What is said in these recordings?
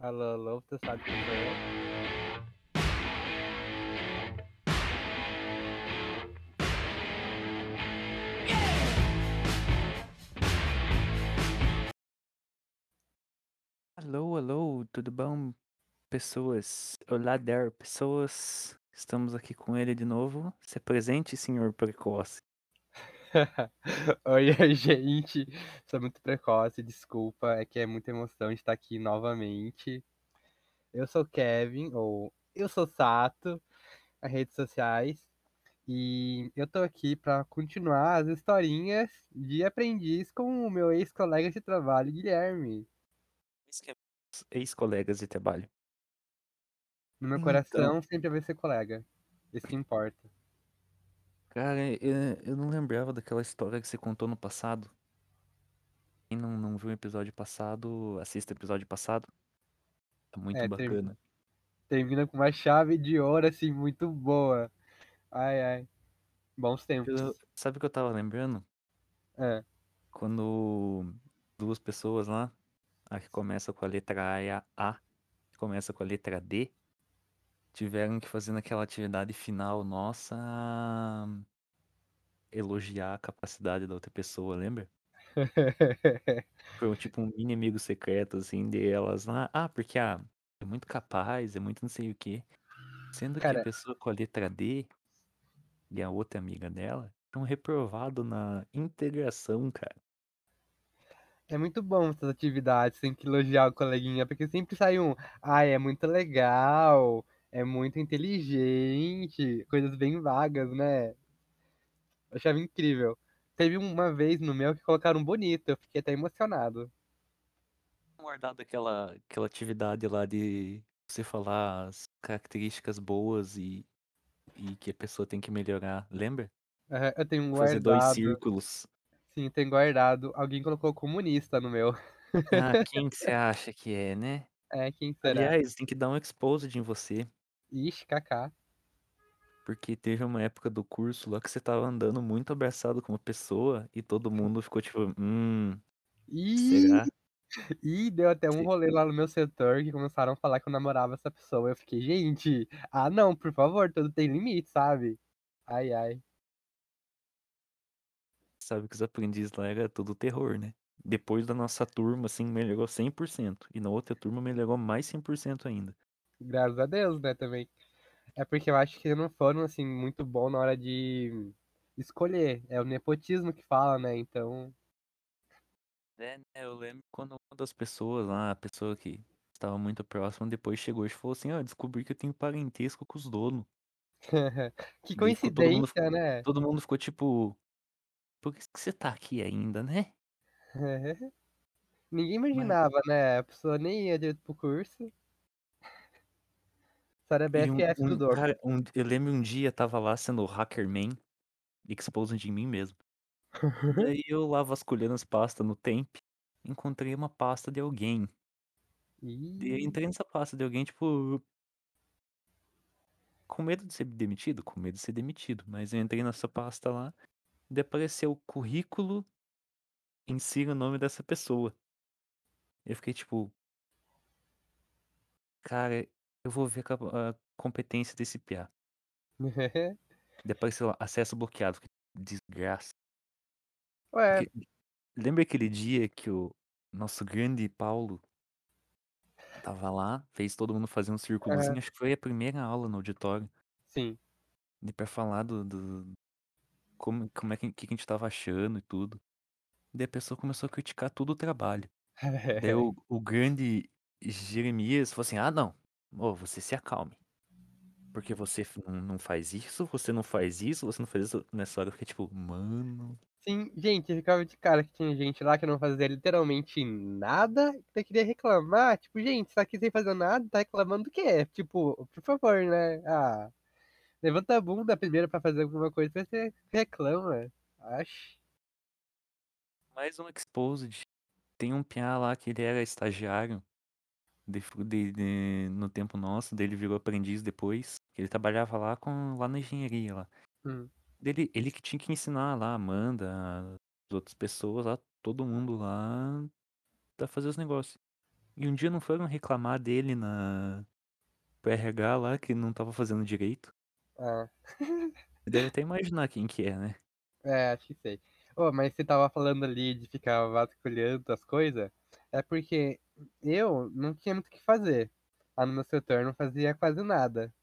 Alô, alô, você sabe quem eu? Alô, alô, tudo bom, pessoas? Olá, there, pessoas. Estamos aqui com ele de novo. Se presente, senhor precoce. Oi, gente. Sou muito precoce, desculpa. É que é muita emoção de estar aqui novamente. Eu sou Kevin, ou eu sou Sato, nas redes sociais. E eu tô aqui pra continuar as historinhas de aprendiz com o meu ex-colega de trabalho, Guilherme. Ex-colegas de trabalho. No meu Então. coração sempre vai ser colega. Isso que importa. Cara, eu, eu não lembrava daquela história que você contou no passado. Quem não, não viu o episódio passado, assista o episódio passado. É muito É, bacana. termina com uma chave de ouro, assim, muito boa. Ai, ai. Bons tempos. Eu- sabe o que eu tava lembrando? É. Quando duas pessoas lá, a que começa com a letra A e a A, que começa com a letra D, tiveram que fazer naquela atividade final nossa elogiar a capacidade da outra pessoa, lembra? Foi um, tipo um mini amigo secreto, assim, de elas lá. Ah, porque ah, é muito capaz, é muito não sei o quê. Sendo que a Cara, pessoa com a letra D e a outra amiga dela estão reprovado na integração, cara. é muito bom essas atividades, tem que elogiar o coleguinha, porque sempre sai um, ai, é muito legal, é muito inteligente, coisas bem vagas, né? Eu achava incrível. Teve uma vez no meu que colocaram bonito, eu fiquei até emocionado. guardado aquela, aquela atividade lá de você falar as características boas e, e que a pessoa tem que melhorar, lembra? Eu tenho Fazer dois guardado, círculos. sim, tenho guardado. Alguém colocou comunista no meu. Ah, quem que você acha que é, né? É, quem será? Aliás, tem que dar um exposed em você, Ixi, kaká. porque teve uma época do curso lá que você tava andando muito abraçado com uma pessoa e todo mundo ficou tipo, hum, Ih, será? ih, deu até um rolê lá no meu setor que começaram a falar que eu namorava essa pessoa. Eu fiquei, gente, ah não, por favor, tudo tem limite, sabe? Ai, ai. Sabe que os aprendizes lá era tudo terror, né? Depois da nossa turma, assim, melhorou 100%. E na outra turma melhorou mais 100% ainda. Graças a Deus, né, também. É porque eu acho que não foram, assim, muito bom na hora de escolher. É o nepotismo que fala, né? Então, É, né, eu lembro quando uma das pessoas lá, a pessoa que estava muito próxima, depois chegou e falou assim, ó, descobri que eu tenho parentesco com os donos. que ficou todo coincidência, né? todo mundo ficou tipo, por que você tá aqui ainda, né? Ninguém Mas, imaginava, né? A pessoa nem ia direito pro curso. Só era e um, BFF do dono. cara, um- eu lembro um dia tava lá sendo hackerman, exposing de mim mesmo. Daí eu lá vasculhando as pastas no temp, encontrei uma pasta de alguém. E eu Ih, entrei nessa pasta de alguém, tipo, com medo de ser demitido, com medo de ser demitido. Mas eu entrei nessa pasta lá, e apareceu o currículo insira o nome dessa pessoa. Eu fiquei tipo, cara, eu vou ver a competência desse PA. Apareceu lá, acesso bloqueado. Desgraça. Ué, Porque, lembra aquele dia que o nosso grande Paulo tava lá, fez todo mundo fazer um círculozinho? aham, Acho que foi a primeira aula no auditório. sim. De pra falar do, do- como, como é que, que a gente tava achando e tudo. Daí a pessoa começou a criticar todo o trabalho. Daí o, o grande Jeremias falou assim: ah, não, ô, você se acalme. Porque você não faz isso, você não faz isso, você não faz isso. Nessa hora eu fiquei tipo, mano. Sim, gente, ficava de cara que tinha gente lá que não fazia literalmente nada, que queria reclamar. Tipo, gente, tá aqui sem fazer nada, tá reclamando do quê? Tipo, por favor, né? Ah, levanta a bunda primeiro pra fazer alguma coisa, depois você reclama. Acho. Mais um Exposed. Tem um piá lá que ele era estagiário de, de- de- no tempo nosso, dele virou aprendiz depois. Ele trabalhava lá com lá na engenharia lá. Hum. Dele, ele que tinha que ensinar lá a Amanda, as outras pessoas lá, todo mundo lá a fazer os negócios. E um dia não foram reclamar dele na pro RH lá que não tava fazendo direito? Ah. Deve até imaginar quem que é, né? É, acho que sei. Ô, mas você tava falando ali de ficar vasculhando as coisas, é porque eu não tinha muito o que fazer. Lá no meu setor não fazia quase nada.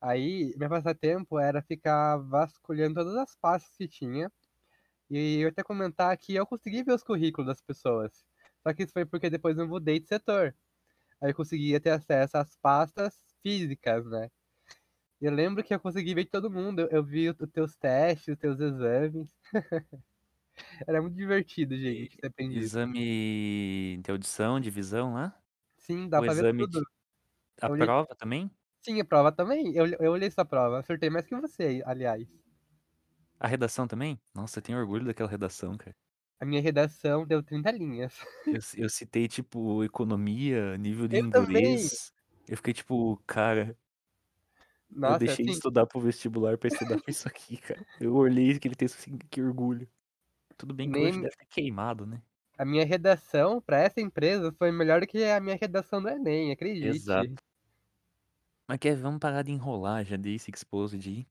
Aí, meu passatempo era ficar vasculhando todas as pastas que tinha. E eu até comentar que eu consegui ver os currículos das pessoas. Só que isso foi porque depois eu mudei de setor. Aí eu conseguia ter acesso às pastas físicas, né? Eu lembro que eu consegui ver todo mundo. Eu vi os teus testes, os teus exames. Era muito divertido, gente, isso. Exame de audição, de visão lá? Sim, dá O pra ver exame tudo. de... A olhei... prova também? Sim, a prova também. Eu, eu olhei sua prova. Acertei mais que você, aliás. A redação também? Nossa, eu tenho orgulho daquela redação, cara. A minha redação deu 30 linhas. Eu, eu citei, tipo, economia, nível de Eu também! inglês. Eu fiquei tipo, cara, Nossa, eu deixei de assim, estudar pro vestibular pra estudar pra isso aqui, cara. Eu olhei aquele texto assim, que orgulho. Tudo bem que hoje nem deve ter queimado, né? a minha redação pra essa empresa foi melhor do que a minha redação do Enem, acredite. Exato. Mas quer, vamos parar de enrolar, já exposed aí.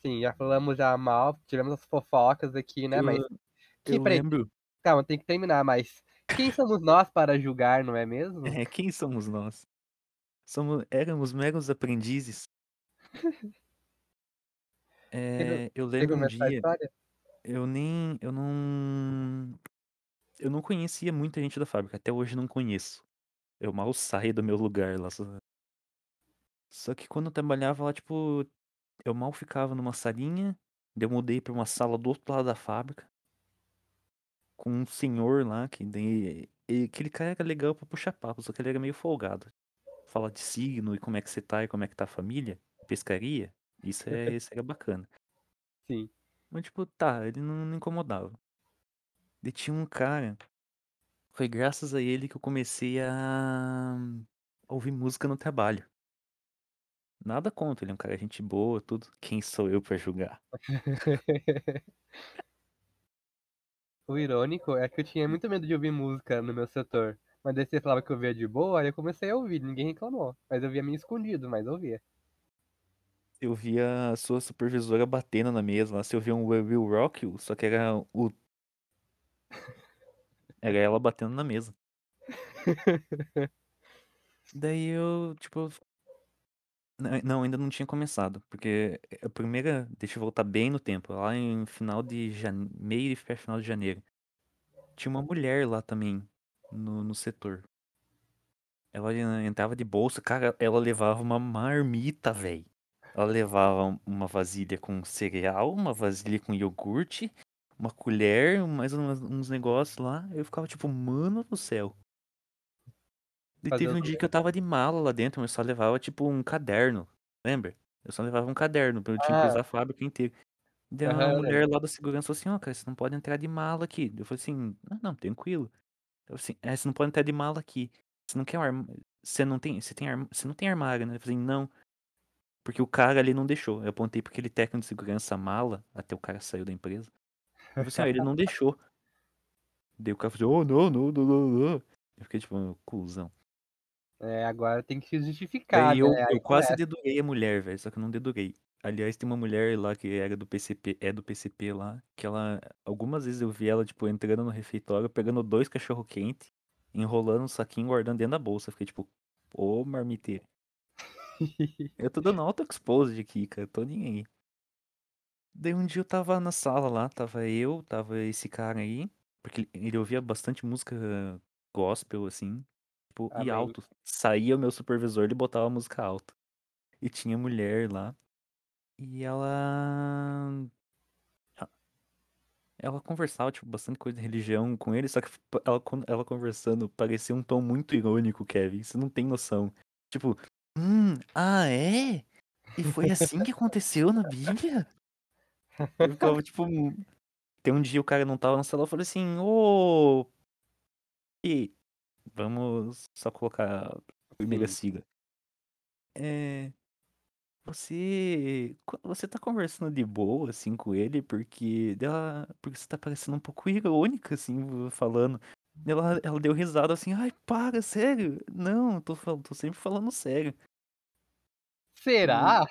Sim, já falamos já mal, tivemos as fofocas aqui, né? Mas. Eu, Que, eu peraí, lembro. calma, tem que terminar, mas. Quem somos nós para julgar, não é mesmo? É, quem somos nós? Somos, éramos meros aprendizes. É, eu lembro um dia, história? Eu nem, eu não, eu não conhecia muita gente da fábrica, até hoje não conheço. Eu mal saí do meu lugar lá. Só, só que quando eu trabalhava lá, tipo, eu mal ficava numa salinha, eu mudei pra uma sala do outro lado da fábrica, com um senhor lá, que aquele cara era legal pra puxar papo, só que ele era meio folgado. Falar de signo e como é que você tá e como é que tá a família, pescaria, isso, é, isso era bacana. Sim. Mas, tipo, tá, ele não me incomodava. E tinha um cara. Foi graças a ele que eu comecei a ouvir música no trabalho. Nada contra, ele é um cara gente boa, tudo. Quem sou eu pra julgar? O irônico é que eu tinha muito medo de ouvir música no meu setor. Mas daí você falava que eu via de boa, aí eu comecei a ouvir, ninguém reclamou. Mas eu via meio escondido, mas eu via. Eu via a sua supervisora batendo na mesa. Se eu via um Will Rock You, só que era o. Era ela batendo na mesa. Daí eu, tipo. Não, ainda não tinha começado. Porque a primeira. Deixa eu voltar bem no tempo. Lá em final de janeiro. Meio e final de janeiro. Tinha uma mulher lá também. No, no setor. Ela entrava de bolsa, cara, ela levava uma marmita, velho. Ela levava uma vasilha com cereal, uma vasilha com iogurte, uma colher, mais uns, uns negócios lá. Eu ficava tipo, mano do céu. E teve um Fazendo dia que eu tava de mala lá dentro, mas só levava tipo um caderno, lembra? Eu só levava um caderno, eu tinha que Ah, usar a fábrica inteira. Daí aham, uma eu mulher lá da segurança falou assim, ó, cara, você não pode entrar de mala aqui. Eu falei assim, ah, não, tranquilo. Eu falei assim, é, você não pode entrar de mala aqui. Você não quer um armário. Você não tem. Você tem, arm... você não tem armário, né? Eu falei assim, não. Porque o cara ali não deixou. Eu apontei pra aquele técnico de segurança mala, até o cara saiu da empresa. Eu falei assim, ó, ele não deixou. Daí o cara falou, oh, não, não, não, não, não. Eu fiquei tipo, cuzão. É, agora tem que se justificar, Daí né? eu, eu quase começa. dedurei a mulher, velho, só que eu não dedurei. Aliás, tem uma mulher lá que era do PCP, é do PCP lá, que ela, algumas vezes eu vi ela, tipo, entrando no refeitório, pegando dois cachorro quente, enrolando um saquinho, guardando dentro da bolsa. Eu fiquei tipo, ô marmiteira. Eu tô dando auto exposed aqui, cara, tô nem aí. Daí um dia eu tava na sala lá, tava eu, tava esse cara aí, porque ele, ouvia bastante música gospel, assim, tipo, e Amém. alto. Saía o meu supervisor, ele botava a música alta. E tinha mulher lá. E ela. Ela conversava, tipo, bastante coisa de religião com ele, só que ela, ela conversando parecia um tom muito irônico, Kevin. Você não tem noção. Tipo, hum, ah, é? E foi assim que aconteceu na Bíblia? Eu ficava, tipo. Tem um dia o cara não tava na sala, eu falei assim, ô. E vamos só colocar a primeira sigla. É. Você. Você tá conversando de boa, assim, com ele, porque dela. Porque você tá parecendo um pouco irônica, assim, falando. Ela, ela deu risada assim, ai, para, sério? Não, tô, tô sempre falando sério. Será?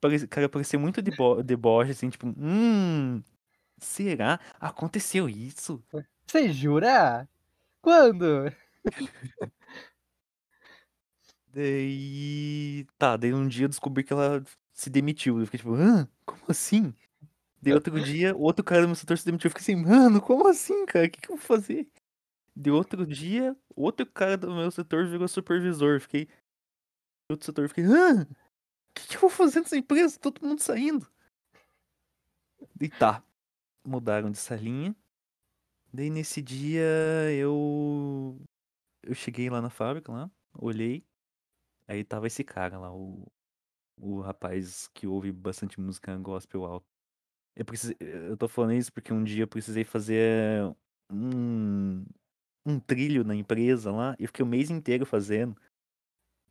Parece, cara, parecia muito debo deboche, assim, tipo, hum, será? Aconteceu isso? Você jura? Quando? Daí. Tá, daí um dia eu descobri que ela se demitiu. Eu fiquei tipo, hã? Como assim? Daí outro dia, outro cara do meu setor se demitiu. Eu fiquei assim, mano, como assim, cara? O que, que eu vou fazer? De outro dia, outro cara do meu setor virou supervisor. Fiquei. Outro setor, fiquei, hã? O que, que eu vou fazer nessa empresa? Todo mundo saindo. E tá. Mudaram de salinha. Daí nesse dia eu. Eu cheguei lá na fábrica lá, olhei. Aí tava esse cara lá, o, o rapaz que ouve bastante música gospel alto. Eu, precisei, eu tô falando isso porque um dia eu precisei fazer um, um trilho na empresa lá e fiquei o mês inteiro fazendo.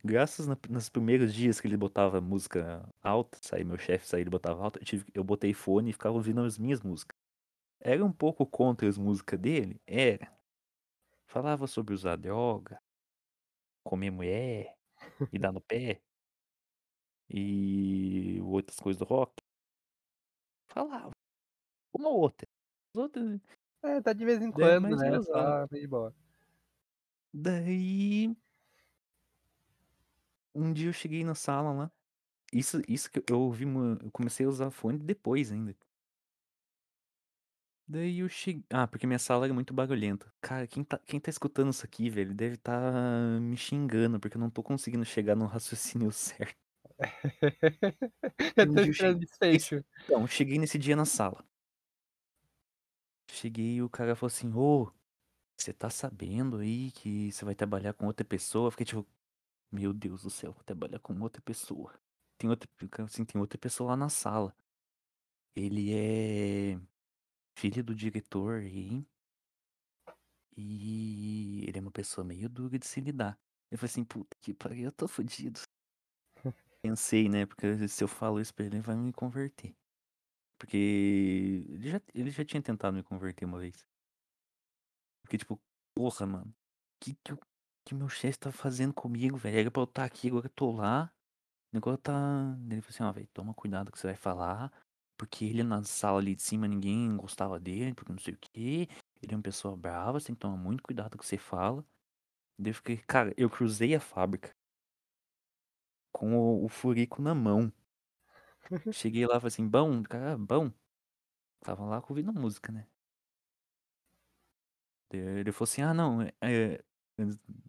Graças na, nos primeiros dias que ele botava música alta, saí meu chefe saía e botava alta, eu, tive, eu botei fone e ficava ouvindo as minhas músicas. Era um pouco contra as músicas dele? Era. Falava sobre usar droga, comer mulher e dar no pé e outras coisas do rock. Falava. Uma ou outra. As outras. É, tá de vez em quando, né? Só meio de boa. Daí. Um dia eu cheguei na sala lá. Isso, isso que eu ouvi, uma- eu comecei a usar fone depois ainda. Daí eu cheguei. Ah, porque minha sala era muito barulhenta. Cara, quem tá, quem tá escutando isso aqui, velho, deve tá me xingando, porque eu não tô conseguindo chegar no raciocínio certo. eu tô esperando desfecho. Então, cheguei nesse dia na sala. Cheguei e o cara falou assim: Ô, você tá sabendo aí que você vai trabalhar com outra pessoa? Eu fiquei tipo, meu Deus do céu, vou trabalhar com outra pessoa. Tem outra, assim, tem outra pessoa lá na sala. Ele é filho do diretor aí. E ele é uma pessoa meio dura de se lidar. Eu falei assim, puta que pariu, eu tô fudido. Pensei, né? Porque se eu falo isso pra ele, ele vai me converter. Porque ele já, ele já tinha tentado me converter uma vez. Porque, tipo, porra, mano. Que que, que meu chefe tá fazendo comigo, velho? Era pra eu estar aqui, agora eu tô lá. O negócio tá. Ele falou assim, ó, velho, toma cuidado que você vai falar. Porque ele na sala ali de cima, ninguém gostava dele, porque não sei o quê. Ele é uma pessoa brava, você tem que tomar muito cuidado o que você fala. Eu fiquei, cara, eu cruzei a fábrica com o, o furico na mão. Cheguei lá e falei assim, bom, cara, bom. Tava lá ouvindo música, né? Ele falou assim, ah, não, é, é-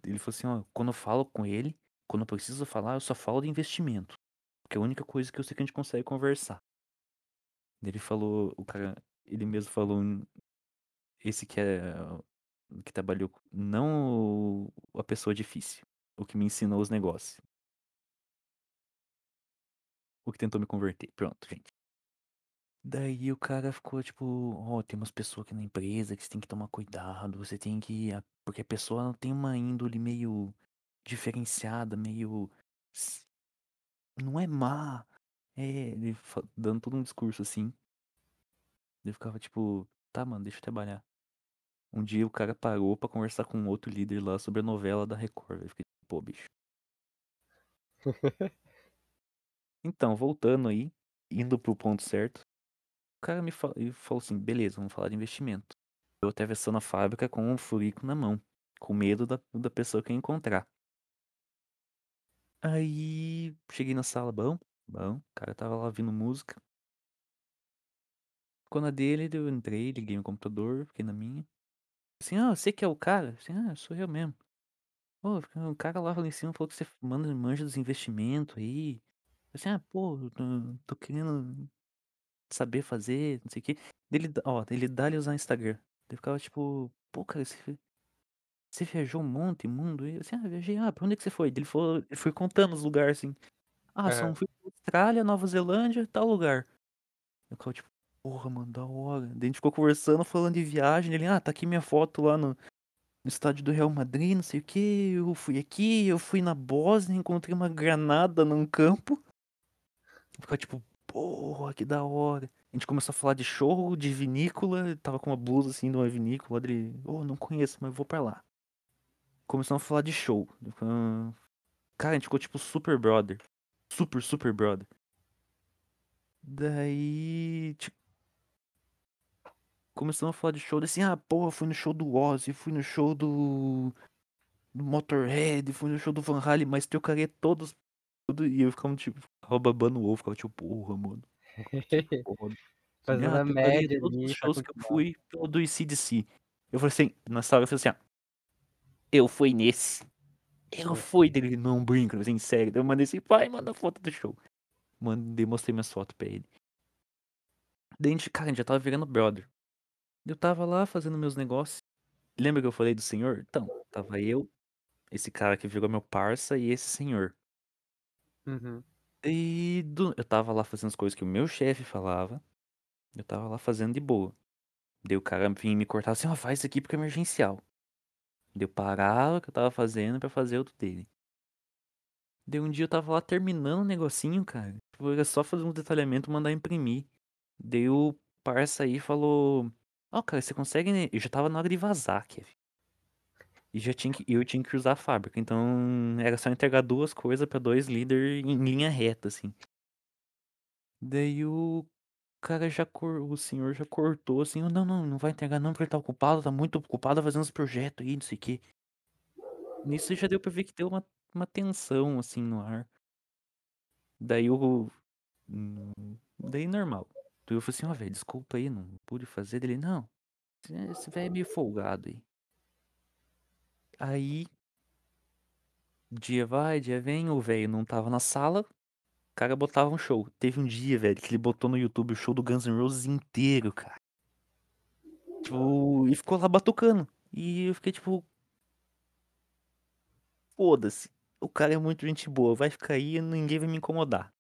Ele falou assim, ó, quando eu falo com ele, quando eu preciso falar, eu só falo de investimento. Porque é a única coisa que eu sei que a gente consegue conversar. Ele falou, o cara, ele mesmo falou, esse que é, que trabalhou, não a pessoa difícil, o que me ensinou os negócios. O que tentou me converter. Pronto, gente. Daí o cara ficou tipo, ó, tem umas pessoas aqui na empresa que você tem que tomar cuidado, você tem que. Porque a pessoa tem uma índole meio diferenciada, meio. Não é má. É, ele dando todo um discurso assim. Ele ficava tipo, tá, mano, deixa eu trabalhar. Um dia o cara parou pra conversar com outro líder lá sobre a novela da Record. Eu fiquei, pô, bicho. Então, voltando aí, indo pro ponto certo, o cara me fa- ele falou assim, beleza, vamos falar de investimento. Eu atravessando a fábrica com um furico na mão, com medo da, da pessoa que eu encontrar. Aí, cheguei na sala, bom, bom, o cara tava lá ouvindo música. Quando a dele, eu entrei, liguei meu computador, fiquei na minha. Assim, ah, você que é o cara? Assim, ah, sou eu mesmo. Pô, o cara lá lá em cima falou que você manda manja dos investimentos aí. Assim, ah, pô, tô, tô querendo saber fazer, não sei o quê. Ele, dá- ó, ele dá-lhe usar Instagram. Ele ficava tipo, pô, cara, você, você viajou um monte, mundo? E eu assim, ah, viajei, ah, pra onde é que você foi? Ele falou, ele foi contando os lugares assim. Ah, são Aham. fui pra Austrália, Nova Zelândia, tal lugar. Eu ficava tipo, porra, mano, da hora. Daí a gente ficou conversando, falando de viagem. Ele, ah, tá aqui minha foto lá no, no estádio do Real Madrid, não sei o que. Eu fui aqui, eu fui na Bósnia, encontrei uma granada num campo. Ficava tipo, porra, que da hora. A gente começou a falar de show, de vinícola, tava com uma blusa assim de uma vinícola, ele, oh, não conheço, mas vou pra lá. Começamos a falar de show. Cara, a gente ficou tipo super brother. Super, super brother. Daí. Tipo, começamos a falar de show. Assim, ah, porra, fui no show do Ozzy, fui no show do. do Motorhead, fui no show do Van Halen, mas trocaria todos. Tudo, e eu ficava tipo, babando o ovo, ficava tipo, porra, mano. Porra. Fazendo ah, a média todos ali. os shows que eu fui pelo do ICDC. Eu falei assim, nessa hora eu falei assim, ah, eu fui nesse. Eu fui dele, não brinca, assim, sério. Eu mandei assim, pai, manda foto do show. Mandei, mostrei minhas fotos pra ele. Daí a gente, cara, a gente já tava virando brother. Eu tava lá fazendo meus negócios. Lembra que eu falei do senhor? Então, tava eu, esse cara que virou meu parça e esse senhor. Uhum. E do, eu tava lá fazendo as coisas que o meu chefe falava. Eu tava lá fazendo de boa. Daí o cara vinha me cortar assim, ó, faz isso aqui porque é emergencial. Daí eu parava o que eu tava fazendo para fazer outro dele. Daí um dia eu tava lá terminando um negocinho, cara. Tipo, era só fazer um detalhamento mandar imprimir. Daí o parça aí falou. Ó, cara, você consegue. Né? Eu já tava na hora de vazar, Kevin. E já tinha que, eu tinha que usar a fábrica. Então era só entregar duas coisas para dois líderes em linha reta, assim. Daí o cara já cor... o senhor já cortou assim, não, não, não vai entregar não, porque ele tá ocupado, tá muito ocupado fazendo os projetos aí, não sei o quê. Nisso já deu pra ver que deu uma, uma tensão assim no ar. Daí o. Hum, daí normal. Eu falei assim, ó, oh, velho, desculpa aí, não pude fazer. Ele, não, esse velho é meio folgado aí. Aí. Dia vai, dia vem, o velho não tava na sala, o cara botava um show. Teve um dia, velho, que ele botou no YouTube o show do Guns N' Roses inteiro, cara. Tipo, e ficou lá batucando. E eu fiquei tipo. Foda-se. O cara é muito gente boa. Vai ficar aí e ninguém vai me incomodar.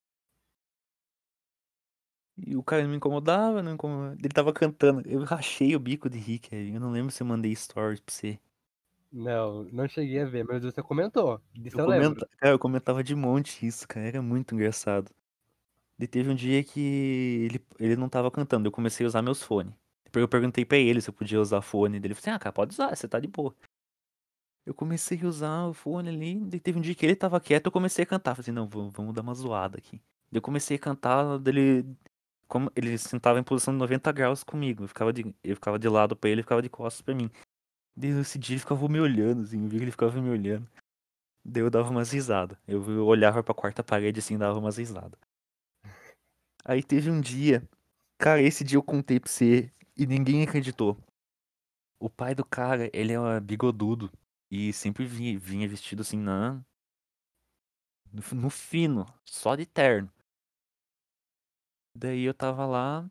E o cara não me incomodava, não incomodava. Ele tava cantando. Eu rachei o bico de rir, Eu não lembro se eu mandei stories pra você. Não, não cheguei a ver, mas você comentou. Eu, eu comenta... Cara, eu comentava de monte isso, cara. Era muito engraçado. E teve um dia que ele, ele não tava cantando, eu comecei a usar meus fones. Depois eu perguntei pra ele se eu podia usar fone. Ele falou assim: ah, cara, pode usar, você tá de boa. Eu comecei a usar o fone ali. E teve um dia que ele tava quieto, eu comecei a cantar. Falei assim: não, vamos, vamos dar uma zoada aqui. Eu comecei a cantar, dele. Como ele sentava em posição de 90 graus comigo. Eu ficava de, eu ficava de lado pra ele, ele ficava de costas pra mim. Daí esse dia ele ficava me olhando, assim, eu vi que ele ficava me olhando. Daí eu dava umas risadas. Eu olhava pra quarta parede assim dava umas risadas. Aí teve um dia. Cara, esse dia eu contei pra você e ninguém acreditou. O pai do cara, ele é bigodudo. E sempre vinha, vinha vestido assim na. No fino, só de terno. Daí eu tava lá,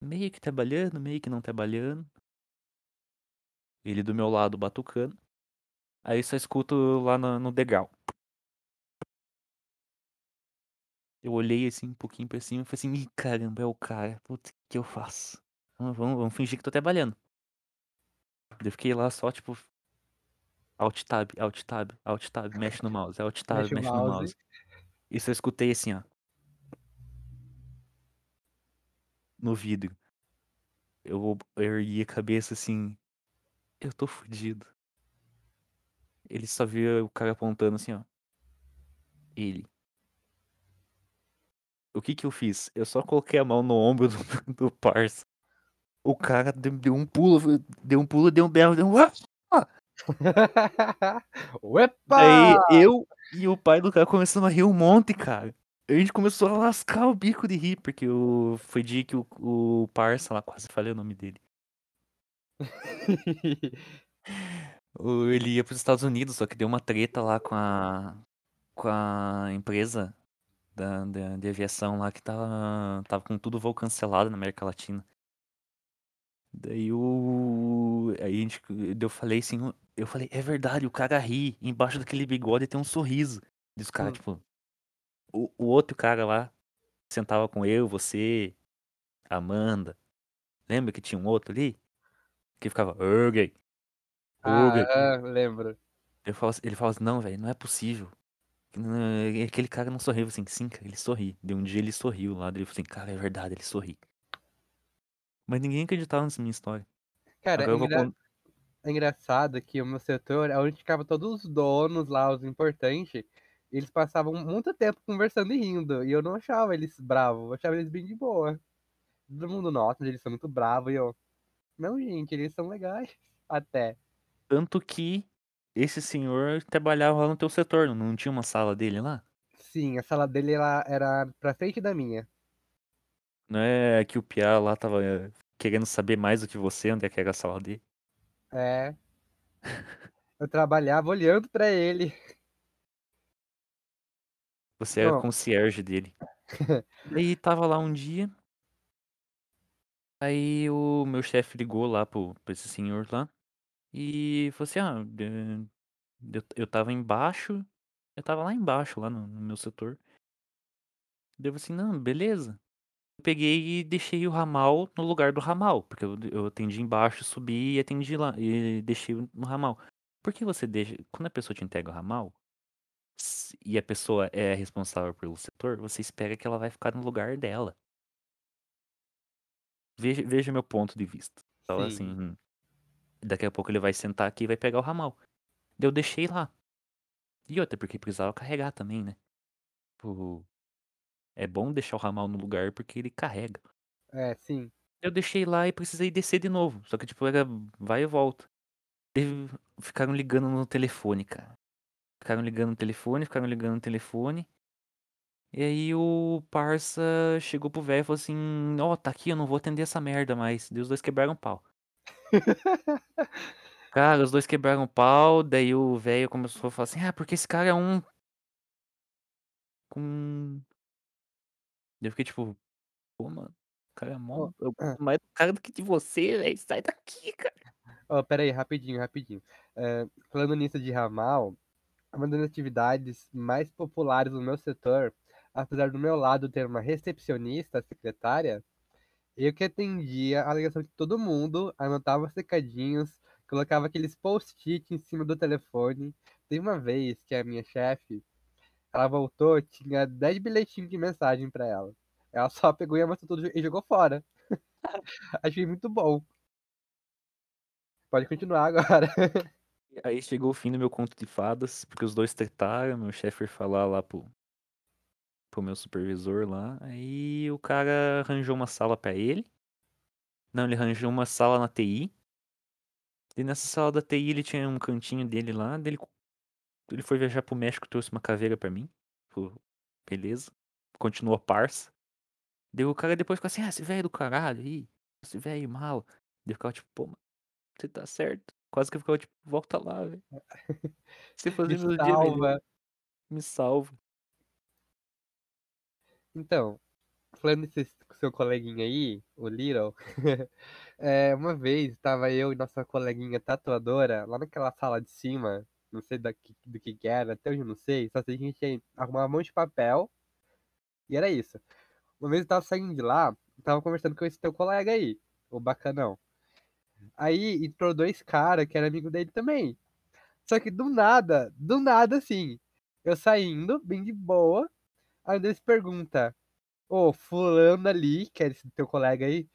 meio que trabalhando, meio que não trabalhando. Ele do meu lado batucando. Aí só escuto lá no, no degrau. Eu olhei assim um pouquinho pra cima e falei assim, ih caramba, é o cara. Putz, o que eu faço? Vamos, vamos, vamos fingir que tô trabalhando. Eu fiquei lá só, tipo. Alt tab, alt tab, alt tab, mexe no mouse, alt tab, mexe, mexe no mouse. mouse. Isso eu escutei assim, ó. No vidro. Eu, eu ergui a cabeça assim, eu tô fudido. Ele só via o cara apontando assim, ó. Ele. O que que eu fiz? Eu só coloquei a mão no ombro do, do parça. O cara deu, um pulo, deu um pulo, deu um berro, deu um. Uepa! Daí eu e o pai do cara começamos a rir um monte, cara. A gente começou a lascar o bico de rir, porque o... foi dia que o, o parça lá, quase falei o nome dele. Ele ia para os Estados Unidos, só que deu uma treta lá com a com a empresa da, da, de aviação lá que tava, tava com tudo voo cancelado na América Latina. Daí o. Aí a gente, eu falei assim, eu falei, é verdade, o cara ri, embaixo daquele bigode tem um sorriso. Diz o cara, hum. tipo. O, o outro cara lá sentava com eu, você, Amanda. Lembra que tinha um outro ali? Que ficava, ô gay. Ah, gay. lembro. Ele fala, ele fala assim, não, velho, não é possível. "Não, Aquele cara não sorriu. Eu assim, sim, cara, ele sorri. De um dia ele sorriu lá. Eu falei assim, cara, é verdade, ele sorri. Mas ninguém acreditava nessa minha história. Cara, Agora é, eu vou engra- contar. é engraçado que o meu setor onde ficavam todos os donos lá, os importantes. Eles passavam muito tempo conversando e rindo. E eu não achava eles bravos, eu achava eles bem de boa. Todo mundo nota, eles são muito bravos. E eu, não, gente, eles são legais. Até. Tanto que esse senhor trabalhava lá no teu setor, não- tinha uma sala dele lá? Sim, a sala dele ela era pra frente da minha. Não é que o Piá lá tava eh, querendo saber mais do que você, onde é que era a sala dele? É. Eu trabalhava olhando pra ele. Você era Bom, concierge dele. Aí tava lá um dia. Aí o meu chefe ligou lá pro, pra esse senhor lá. E falou assim: ah, eu, eu tava embaixo. Eu tava lá embaixo, lá no, no meu setor. Daí eu falei assim: não, beleza. Eu peguei e deixei o ramal no lugar do ramal. Porque eu, eu atendi embaixo, subi e atendi lá. E deixei no ramal. Por que você deixa. Quando a pessoa te entrega o ramal. E a pessoa é responsável pelo setor, você espera que ela vai ficar no lugar dela. Veja, veja meu ponto de vista. Então, sim. assim, daqui a pouco ele vai sentar aqui e vai pegar o ramal. Eu deixei lá. E outra, porque precisava carregar também, né? Tipo, é bom deixar o ramal no lugar porque ele carrega. É, sim. Eu deixei lá e precisei descer de novo. Só que, tipo, era vai e volta. Daí Ficaram ligando no telefone, cara. Ficaram ligando no telefone, ficaram ligando no telefone. E aí o parça chegou pro velho e falou assim: Ó, tá aqui, eu não vou atender essa merda mais. Daí os dois quebraram o pau. Cara, os dois quebraram o pau, daí o velho começou a falar assim: Ah, porque esse cara é um. Com. Eu fiquei tipo, pô, mano, o cara é mó. Eu gosto mais do cara do que de você, velho. Sai daqui, cara. ó, pera aí, rapidinho, rapidinho. É, falando nisso de ramal, uma das atividades mais populares no meu setor, apesar do meu lado ter uma recepcionista, secretária, eu que atendia a ligação de todo mundo, anotava os recadinhos, colocava aqueles post-it em cima do telefone. Teve uma vez que a minha chefe, ela voltou, tinha 10 bilhetinhos de mensagem pra ela. Ela só pegou e amassou tudo e jogou fora. Achei muito bom. Pode continuar agora. Aí chegou o fim do meu conto de fadas, porque os dois tretaram, meu chefe foi falar lá pro, pro meu supervisor lá. Aí o cara arranjou uma sala pra ele. Não, ele arranjou uma sala na TI. E nessa sala da TI ele tinha um cantinho dele lá. Dele, ele foi viajar pro México e trouxe uma caveira pra mim. Pô, beleza. Continuou parça. Deu o cara depois ficou assim, ah, esse velho do caralho aí. Esse velho mal. Deu ficava tipo, pô, mano, você tá certo. Quase que eu ficava tipo, volta lá, velho. Você Me fazer meu dia salva. Me salva. Então, falando desse seu coleguinha aí, o Little, é, uma vez tava eu e nossa coleguinha tatuadora lá naquela sala de cima, não sei do que que era, até hoje não sei, só sei que a gente arrumava um monte de papel e era isso. Uma vez eu tava saindo de lá, tava conversando com esse teu colega aí, o bacanão. Aí entrou dois caras que era amigo dele também. Só que do nada, do nada assim, eu saindo, bem de boa, aí eles pergunta, ô, fulano ali, que é esse teu colega aí,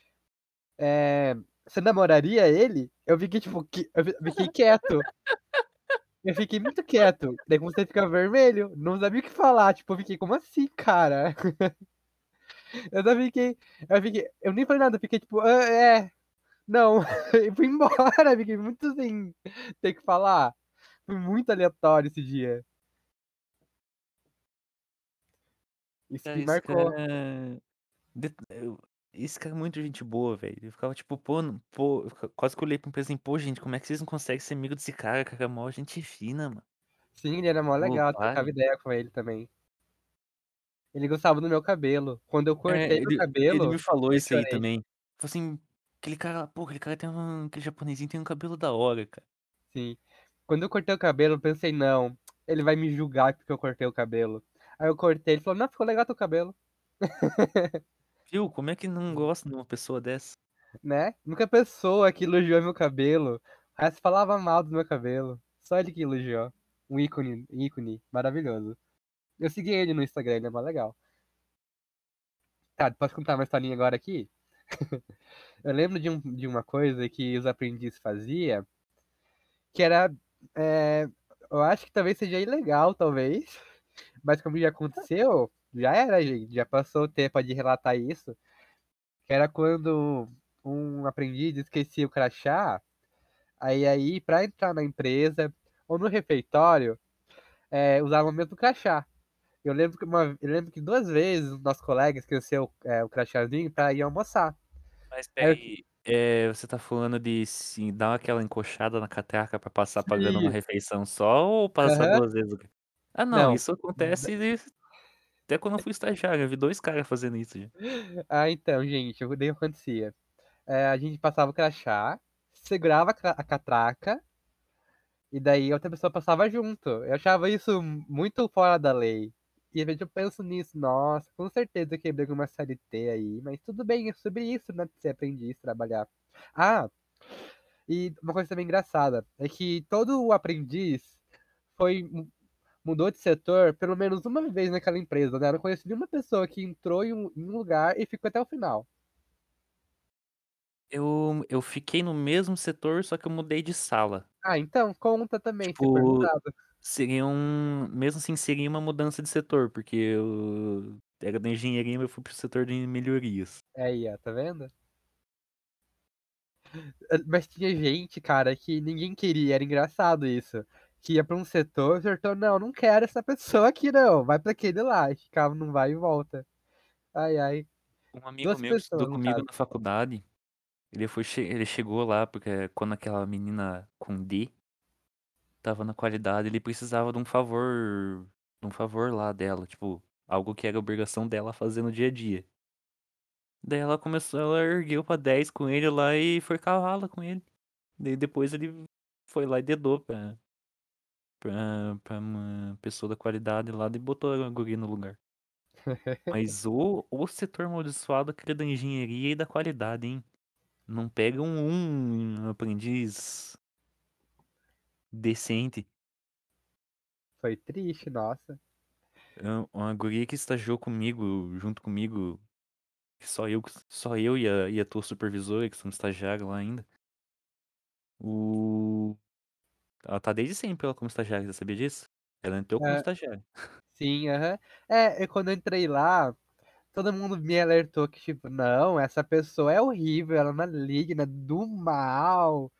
é, você namoraria ele? Eu fiquei, tipo, que- eu fi- fiquei quieto. Eu fiquei muito quieto. Daí comecei a ficar vermelho. Não sabia o que falar. Tipo, eu fiquei, como assim, cara? Eu só fiquei. Eu fiquei. Eu nem falei nada, eu fiquei tipo, "Ah, é. Não. E fui embora. Fiquei muito sem ter que falar. Foi muito aleatório esse dia. Isso Cara, me esse marcou. cara. eu- Esse cara é muito gente boa, velho. Eu ficava tipo, pô, não- pô, eu quase que eu olhei pra empresa assim, pô, gente, como é que vocês não conseguem ser amigo desse cara? Cara, é mó gente fina, mano. Sim, ele era mó legal, trocava para. ideia com ele também. Ele gostava do meu cabelo. Quando eu É, cortei meu ele, ele cabelo, me falou eu isso aí também. Falou assim, aquele cara, pô, aquele cara tem um. Aquele japonesinho tem um cabelo da hora, cara. Sim. Quando eu cortei o cabelo, eu pensei, não, ele vai me julgar porque eu cortei o cabelo. Aí eu cortei, ele falou, não, ficou legal teu cabelo, Viu? Como é que não gosta de uma pessoa dessa? né? Nunca pessoa que elogiou meu cabelo. O resto falava mal do meu cabelo. Só ele que elogiou. Um ícone, ícone, maravilhoso. Eu segui ele no Instagram, ele é mó legal. Tá, posso contar uma historinha agora aqui? eu lembro de, um, de uma coisa que os aprendizes faziam, que era. É, eu acho que talvez seja ilegal, talvez. Mas como já aconteceu, já era, gente. Já passou o tempo de relatar isso. Era quando um aprendiz esquecia o crachá. Aí, aí para entrar na empresa ou no refeitório, é, usava o mesmo crachá. Eu lembro que, uma, eu lembro que duas vezes os nossos colegas esqueceu é, o crachazinho para ir almoçar. Mas peraí, é, você tá falando de sim, dar aquela encoxada na catraca pra passar pagando uma refeição só ou passar Aham. duas vezes? Ah, não, Não. isso acontece de- até quando eu fui estagiário. Eu vi dois caras fazendo isso já. Ah, então, gente, o que daí acontecia? É, a gente passava o crachá, segurava a ca- a catraca, e daí outra pessoa passava junto. Eu achava isso muito fora da lei. E às vezes eu penso nisso, nossa, com certeza eu quebrei alguma CLT aí, mas tudo bem, é sobre isso, né? Ser aprendiz, trabalhar. Ah, e uma coisa também engraçada é que todo o aprendiz foi mudou de setor pelo menos uma vez naquela empresa, né? Eu não conheci nenhuma pessoa que entrou em um, em um lugar e ficou até o final. Eu, eu fiquei no mesmo setor, só que eu mudei de sala. Ah, então conta também, Tipo, seria um. Mesmo assim, seria uma mudança de setor, porque eu era da engenharia, mas eu fui pro setor de melhorias. É aí, ó, tá vendo? Mas tinha gente, cara, que ninguém queria, era engraçado isso. Que ia pra um setor, o setor, não, não quero essa pessoa aqui não, vai pra aquele lá. E ficava num vai e volta. Ai, ai. Um amigo Duas meu que estudou pessoas, comigo na faculdade, ele foi, ele chegou lá porque quando aquela menina com D tava na qualidade, ele precisava de um favor, de um favor lá dela, tipo, algo que era obrigação dela fazer no dia a dia. Daí ela começou, ela ergueu pra 10 com ele lá e foi cavala com ele. Daí depois ele foi lá e dedou pra, pra, pra uma pessoa da qualidade lá e botou a guria no lugar. Mas o, o setor amaldiçoado aquele da engenharia e da qualidade, hein? Não pega um, um aprendiz decente. Foi triste, nossa. É Uma guria que estagiou comigo, junto comigo, que só eu, só eu e a, e a tua supervisora, que somos estagiários lá ainda. O... Ela tá desde sempre ela como estagiária, você sabia disso? Ela entrou como É, estagiária. sim, aham. É, e quando eu entrei lá, todo mundo me alertou que, tipo, não, essa pessoa é horrível, ela é maligna, do mal.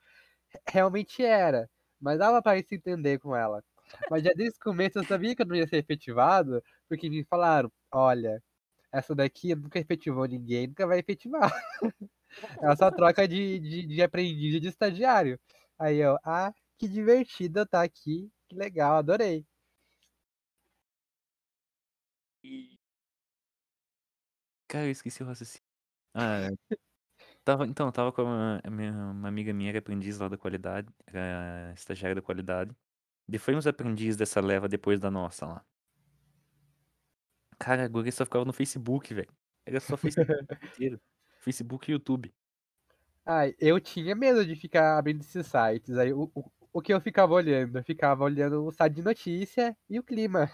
Realmente era, mas dava pra se entender com ela. Mas já desde o começo eu sabia que eu não ia ser efetivado, porque me falaram, olha, essa daqui nunca efetivou ninguém, nunca vai efetivar. Ela só troca de, de, de aprendiz de estagiário. Aí eu, ah, que divertido eu estar aqui, que legal, adorei. E... Cara, eu esqueci o raciocínio. Ah, tava, então, tava com uma, uma amiga minha, era aprendiz lá da qualidade, era estagiária da qualidade. E foi uns aprendiz dessa leva depois da nossa lá. Cara, a guria só ficava no Facebook, velho. Era só Facebook inteiro. Facebook e YouTube. Ai, eu tinha medo de ficar abrindo esses sites. Aí o, o, o que eu ficava olhando? Eu ficava olhando o site de notícia e o clima.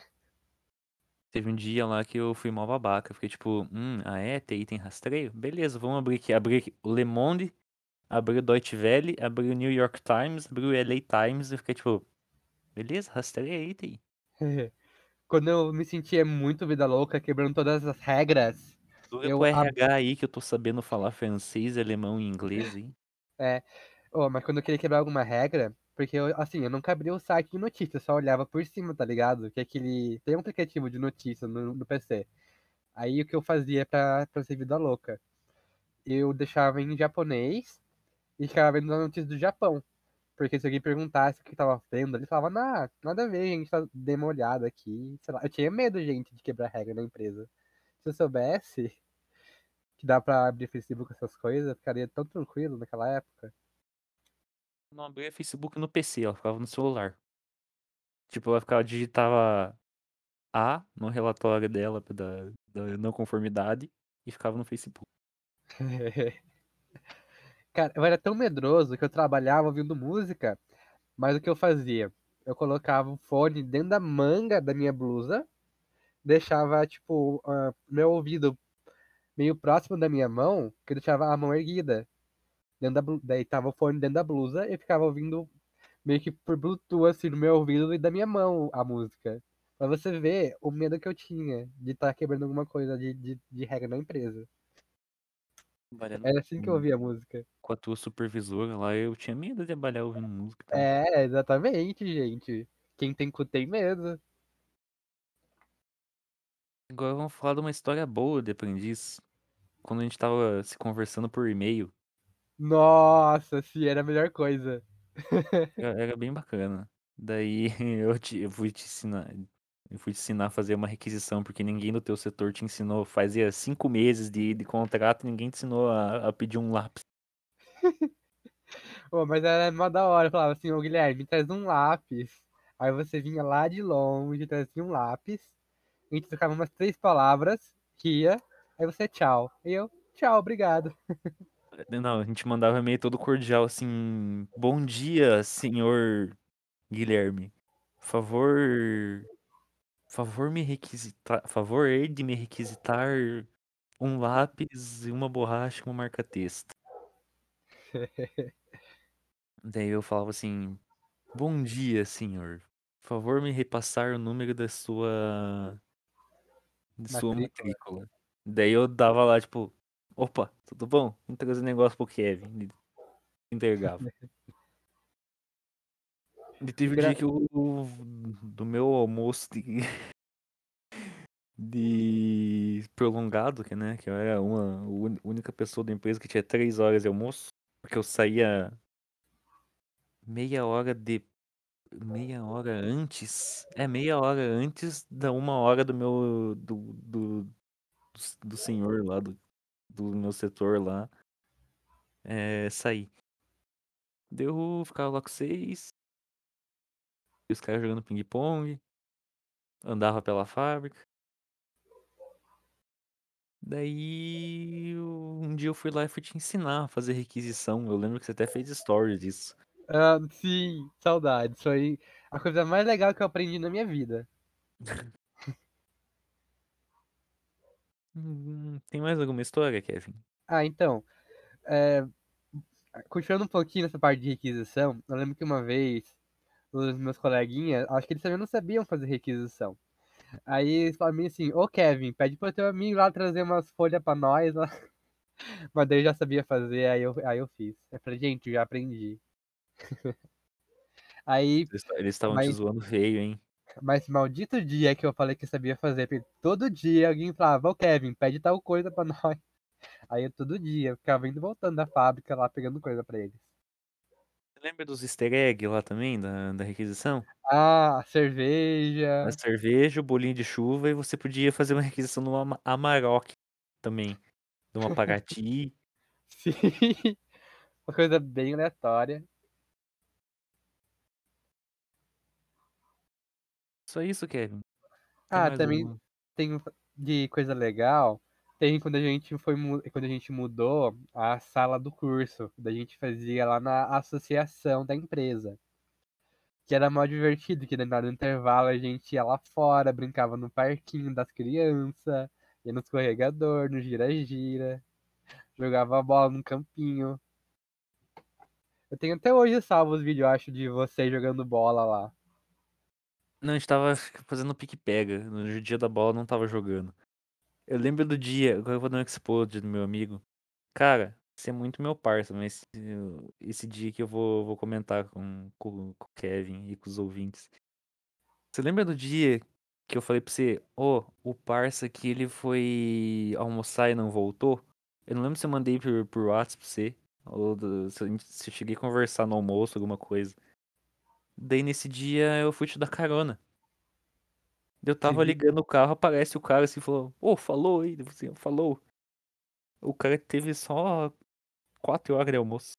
Teve um dia lá que eu fui mal babaca. Eu Fiquei tipo, hum, ah é? TI tem rastreio? Beleza, vamos abrir aqui. Abri aqui o Le Monde, abri o Deutsche Welle, abri o New York Times, abri o LA Times. Eu fiquei tipo, beleza, rastreia aí, TI. Quando eu me sentia muito vida louca, quebrando todas as regras, Dura eu RH aí que eu tô sabendo falar francês, alemão e inglês, hein? é, oh, mas quando eu queria quebrar alguma regra, porque eu, assim, eu nunca abria o site de notícias, só olhava por cima, tá ligado? Que é aquele tem um aplicativo de notícias no, no PC. Aí o que eu fazia pra, pra ser vida louca? Eu deixava em japonês e ficava vendo as notícias do Japão. Porque se alguém perguntasse o que tava vendo, ele falava, nah, nada a ver, a gente tá dando uma olhada aqui. Sei lá, eu tinha medo, gente, de quebrar regra na empresa. Se eu soubesse que dá pra abrir Facebook essas coisas, eu ficaria tão tranquilo naquela época. Não abria Facebook no PC, ela ficava no celular. Tipo, ela ficava, digitava A no relatório dela da, da não conformidade e ficava no Facebook. Cara, eu era tão medroso que eu trabalhava ouvindo música, mas o que eu fazia? Eu colocava o fone dentro da manga da minha blusa deixava, tipo, uh, meu ouvido meio próximo da minha mão, que deixava a mão erguida. Dentro da, daí tava o fone dentro da blusa e ficava ouvindo meio que por Bluetooth, assim, no meu ouvido e da minha mão a música. Pra você ver o medo que eu tinha de estar tá quebrando alguma coisa de, de, de regra na empresa. Era assim que eu ouvia a música. Com a tua supervisora lá, eu tinha medo de trabalhar ouvindo música. É, exatamente, gente. Quem tem cu tem medo. Agora vamos falar de uma história boa de aprendiz. Quando a gente tava se conversando por e-mail, Nossa, sim, era a melhor coisa. era bem bacana. Daí eu, te, eu fui te ensinar. Eu fui te ensinar a fazer uma requisição, porque ninguém do teu setor te ensinou. Fazia cinco meses de, de contrato ninguém te ensinou a, a pedir um lápis. Pô, mas era mó da hora. Eu falava assim, ô Guilherme, me traz um lápis. Aí você vinha lá de longe, trazia um lápis. A gente trocava umas três palavras, ria. Aí você, tchau. E eu, tchau, obrigado. Não, a gente mandava e-mail todo cordial assim. Bom dia, senhor Guilherme. Favor. Favor me requisitar. Favor de me requisitar um lápis e uma borracha com marca-texto. Daí eu falava assim: Bom dia, senhor. Favor me repassar o número da sua. de sua Matrícula. matrícula. Daí eu dava lá, tipo, opa, tudo bom? Vamos trazer um negócio pro Kevin. Entregava. E teve o dia que eu. do meu almoço de. de prolongado, que, né? Que eu era uma a única pessoa da empresa que tinha três horas de almoço. Porque eu saía meia hora de. Meia hora antes. É, meia hora antes da uma hora do meu. do. do, do senhor lá, do, do meu setor lá. É, sair. Deu, ficava lá com vocês. E os caras jogando ping-pong. Andava pela fábrica. Daí um dia eu fui lá e fui te ensinar a fazer requisição. Eu lembro que você até fez stories disso. Ah, sim, saudades. Foi a coisa mais legal que eu aprendi na minha vida. Hum, tem mais alguma história, Kevin? Ah, então. É, continuando um pouquinho nessa parte de requisição, eu lembro que uma vez os meus coleguinhas, acho que eles também não sabiam fazer requisição. Aí eles falaram assim, ô Kevin, pede pro teu amigo lá trazer umas folhas pra nós lá. Mas daí eu já sabia fazer, aí eu, aí eu fiz. Eu falei, gente, já aprendi. aí, Eles estavam te mas, zoando feio, hein? Mas maldito dia que eu falei que sabia fazer, porque todo dia alguém falava, ô Kevin, pede tal coisa pra nós. Aí eu todo dia eu ficava indo voltando da fábrica lá, pegando coisa pra eles. Você lembra dos easter egg lá também, da, da requisição? Ah, a A cerveja. cerveja, o bolinho de chuva, e você podia fazer uma requisição numa Ama- Amarok também. De uma Paraty. Sim. Uma coisa bem aleatória. Só isso, Kevin. Tem Ah, também tem de coisa legal. Tem quando a gente foi quando a gente mudou a sala do curso, da gente fazia lá na associação da empresa. Que era mó divertido, que do intervalo a gente ia lá fora, brincava no parquinho das crianças, ia no escorregador, no gira-gira, jogava bola no campinho. Eu tenho até hoje salvo os vídeos, acho, de você jogando bola lá. Não, a gente tava fazendo pique-pega. No dia da bola não tava jogando. Eu lembro do dia, agora eu vou dar um explode do meu amigo. Cara, você é muito meu parça, mas eu- esse dia que eu vou, vou comentar com, com, com o Kevin e com os ouvintes. Você lembra do dia que eu falei pra você, ô, o parça que ele foi almoçar e não voltou? Eu não lembro se eu mandei por, WhatsApp pra você, ou do- se, se eu cheguei a conversar no almoço, alguma coisa. Daí nesse dia eu fui te dar carona. Eu tava Sim. ligando o carro, aparece o cara assim, falou, ô, falou aí, você falou. O cara teve só quatro horas de almoço.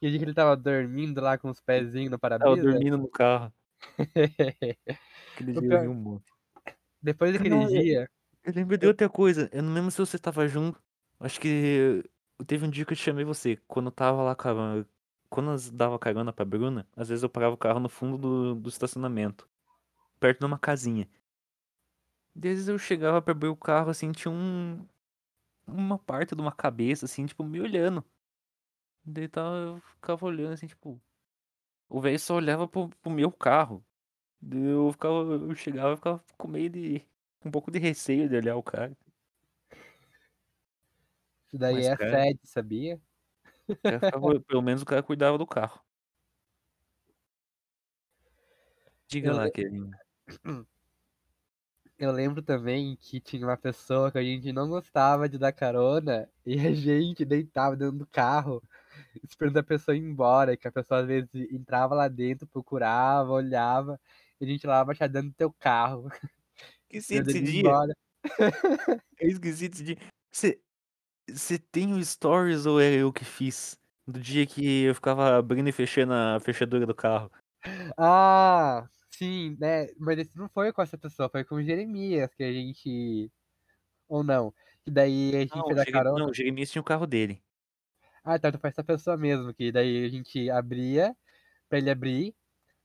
E o dia que ele tava dormindo lá com os pezinhos no Tava para-brisa. dormindo no carro. Aquele dia eu ri um monte. Depois daquele Não, dia, Eu lembro de outra coisa. Eu não lembro se você tava junto. Acho que teve um dia que eu te chamei você. Quando eu tava lá com a... Quando eu dava carona pra Bruna, às vezes eu parava o carro no fundo do, do estacionamento. Perto de uma casinha. Vezes, eu chegava pra abrir o carro, assim, tinha um uma parte de uma cabeça, assim, tipo, me olhando. Daí tal, eu ficava olhando, assim, tipo o velho só olhava para o para o meu carro. Daí eu ficava eu chegava e ficava com meio de com um pouco de receio de olhar o cara. Isso daí Mas, é cara assédio, sabia? Ficava pelo menos o cara cuidava do carro. Diga Eu lá, le Kevin. Eu lembro também que tinha uma pessoa que a gente não gostava de dar carona, e a gente deitava dentro do carro, esperando a pessoa ir embora, que a pessoa às vezes entrava lá dentro, procurava, olhava, e a gente lá abaixado dentro do teu carro, Esqueci esperando desse ele ir dia. embora. Eu esqueci desse dia. Você você tem o stories ou era eu que fiz? Do dia que eu ficava abrindo e fechando a fechadura do carro. Ah, sim, né, mas esse não foi com essa pessoa, foi com o Jeremias que a gente ou não? Que daí a Não, gente o da Jere não, carona o Jeremias tinha o carro dele. Ah, então foi essa pessoa mesmo, que daí a gente abria, pra ele abrir,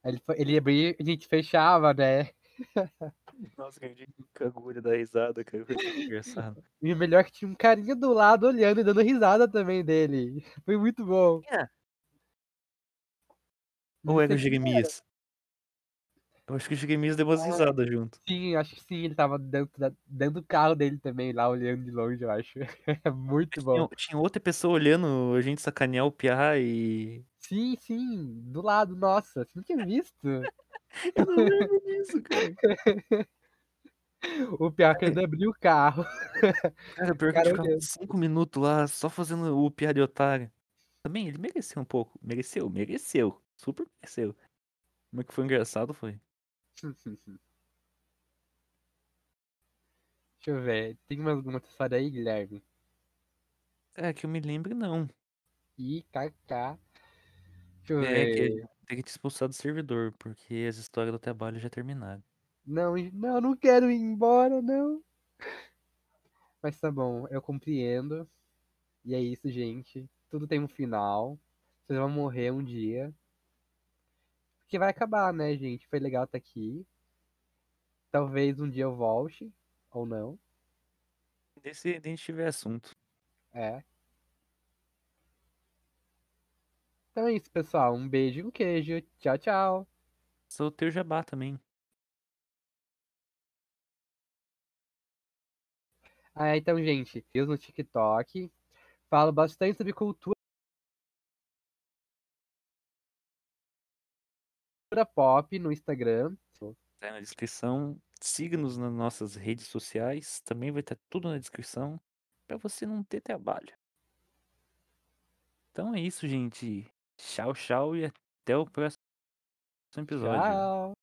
ele ele abria e a gente fechava, né. Nossa, cara, de agulha da risada, cara, foi engraçado. E o melhor que tinha um carinha do lado olhando e dando risada também dele, foi muito bom. É? Ou era sei o era. Jeremias? Eu acho que o Jeremias deu umas Ah, risada junto. sim, acho que sim, ele estava dentro da dentro do carro dele também lá olhando de longe eu acho, muito Mas bom. tinha tinha outra pessoa olhando a gente sacanear o piá e Sim, sim, do lado, nossa, você não tinha visto? Eu não lembro disso, cara. O piá Cara querendo abrir o carro. Cara, O pior que ficava. 5 minutos lá, só fazendo o piá de otário. Também ele mereceu um pouco, mereceu, mereceu, super mereceu. Mas que foi engraçado foi Deixa eu ver, tem mais alguma história aí, Guilherme? É, que eu me lembre não. IKK. Deixa eu É, que ver. teria que te expulsar do servidor, porque as histórias do trabalho já terminaram. Não, não, não quero ir embora, não. Mas tá bom, eu compreendo. E é isso, gente. Tudo tem um final. Vocês vão morrer um dia. Porque vai acabar, né, gente? Foi legal estar aqui. Talvez um dia eu volte, ou não. Se a gente tiver assunto. É. Então é isso, pessoal. Um beijo e um queijo. Tchau, tchau. Soltei o jabá também. Ah, então, gente, eu no TikTok falo bastante sobre cultura pop no Instagram. Tá na descrição. Siga-nos nas nossas redes sociais. Também vai estar tudo na descrição. Pra você não ter trabalho. Então é isso, gente. Tchau, tchau e até o próximo episódio. Tchau.